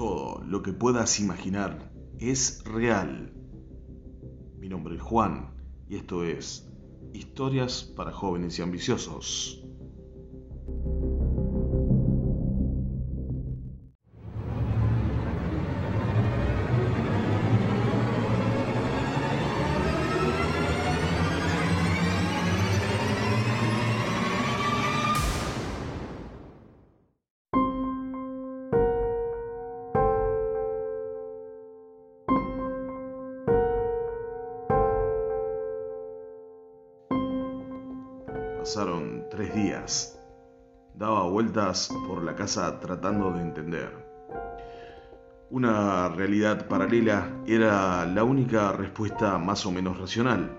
Todo lo que puedas imaginar es real. Mi nombre es Juan y esto es Historias para jóvenes y ambiciosos. Pasaron tres días. Daba vueltas por la casa tratando de entender. Una realidad paralela era la única respuesta más o menos racional.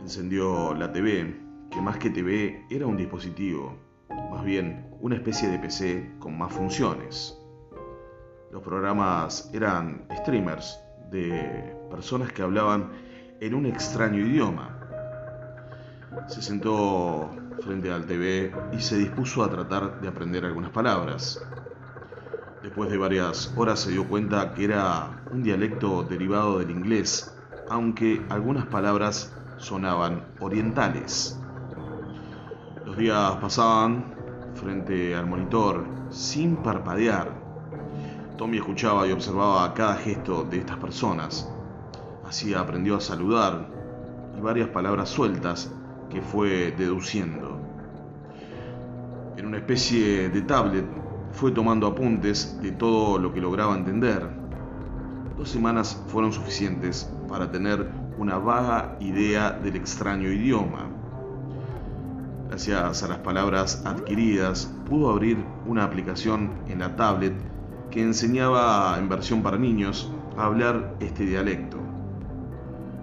Encendió la TV, que más que TV era un dispositivo, más bien una especie de PC con más funciones. Los programas eran streamers de personas que hablaban en un extraño idioma se sentó frente al TV y se dispuso a tratar de aprender algunas palabras. Después de varias horas se dio cuenta que era un dialecto derivado del inglés, aunque algunas palabras sonaban orientales. Los días pasaban frente al monitor sin parpadear. Tommy escuchaba y observaba cada gesto de estas personas. Así aprendió a saludar y varias palabras sueltas que fue deduciendo. En una especie de tablet fue tomando apuntes de todo lo que lograba entender. Dos semanas fueron suficientes para tener una vaga idea del extraño idioma. Gracias a las palabras adquiridas, pudo abrir una aplicación en la tablet que enseñaba en versión para niños a hablar este dialecto.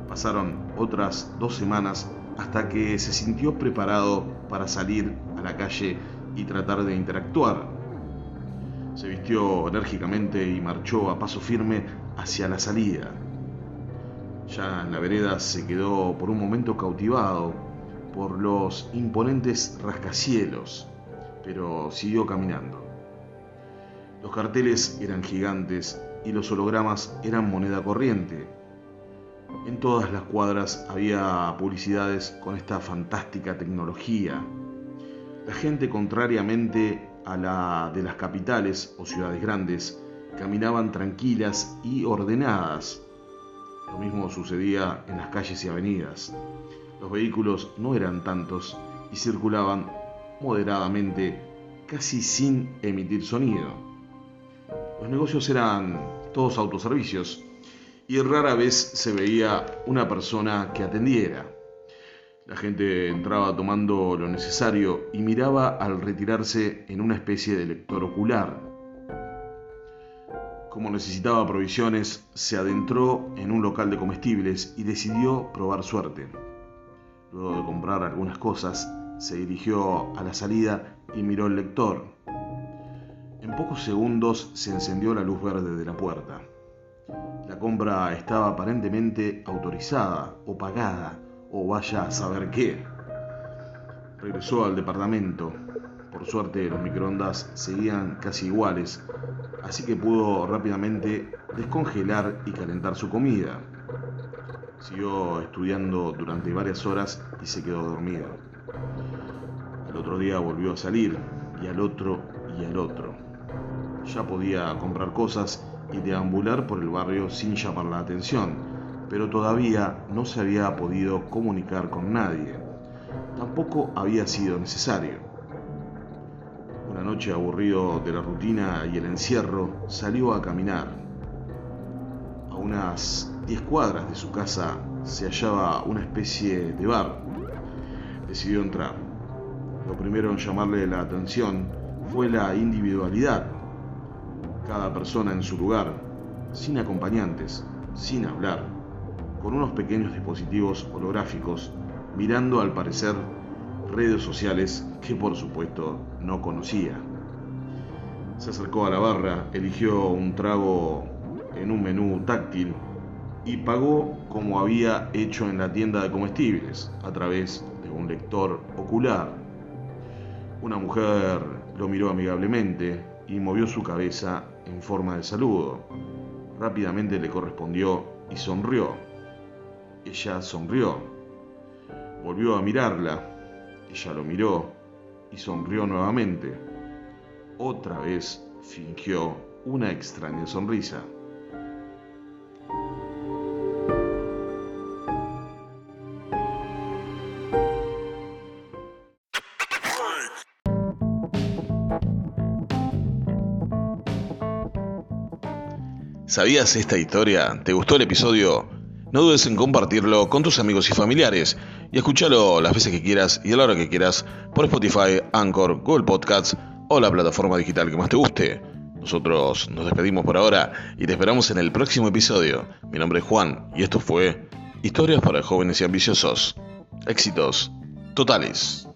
Pasaron otras dos semanas hasta que se sintió preparado para salir a la calle y tratar de interactuar. Se vistió enérgicamente y marchó a paso firme hacia la salida. Ya en la vereda se quedó por un momento cautivado por los imponentes rascacielos, pero siguió caminando. Los carteles eran gigantes y los hologramas eran moneda corriente en todas las cuadras había publicidades con esta fantástica tecnología. La gente, contrariamente a la de las capitales o ciudades grandes, caminaban tranquilas y ordenadas. Lo mismo sucedía en las calles y avenidas. Los vehículos no eran tantos y circulaban moderadamente, casi sin emitir sonido. Los negocios eran todos autoservicios y rara vez se veía una persona que atendiera. La gente entraba tomando lo necesario y miraba al retirarse en una especie de lector ocular. Como necesitaba provisiones, se adentró en un local de comestibles y decidió probar suerte. Luego de comprar algunas cosas, se dirigió a la salida y miró el lector. En pocos segundos se encendió la luz verde de la puerta. Compra estaba aparentemente autorizada o pagada, o vaya a saber qué. Regresó al departamento. Por suerte los microondas seguían casi iguales, así que pudo rápidamente descongelar y calentar su comida. Siguió estudiando durante varias horas y se quedó dormido. Al otro día volvió a salir, y al otro, y al otro. Ya podía comprar cosas y deambular por el barrio sin llamar la atención, pero todavía no se había podido comunicar con nadie. Tampoco había sido necesario. Una noche aburrido de la rutina y el encierro, salió a caminar. A unas 10 cuadras de su casa se hallaba una especie de bar. Decidió entrar. Lo primero en llamarle la atención fue la individualidad cada persona en su lugar, sin acompañantes, sin hablar, con unos pequeños dispositivos holográficos, mirando al parecer redes sociales que por supuesto no conocía. Se acercó a la barra, eligió un trago en un menú táctil y pagó como había hecho en la tienda de comestibles, a través de un lector ocular. Una mujer lo miró amigablemente y movió su cabeza en forma de saludo. Rápidamente le correspondió y sonrió. Ella sonrió. Volvió a mirarla. Ella lo miró y sonrió nuevamente. Otra vez fingió una extraña sonrisa. ¿Sabías esta historia? ¿Te gustó el episodio? No dudes en compartirlo con tus amigos y familiares y escúchalo las veces que quieras y a la hora que quieras por Spotify, Anchor, Google Podcasts o la plataforma digital que más te guste. Nosotros nos despedimos por ahora y te esperamos en el próximo episodio. Mi nombre es Juan y esto fue Historias para jóvenes y ambiciosos. Éxitos totales.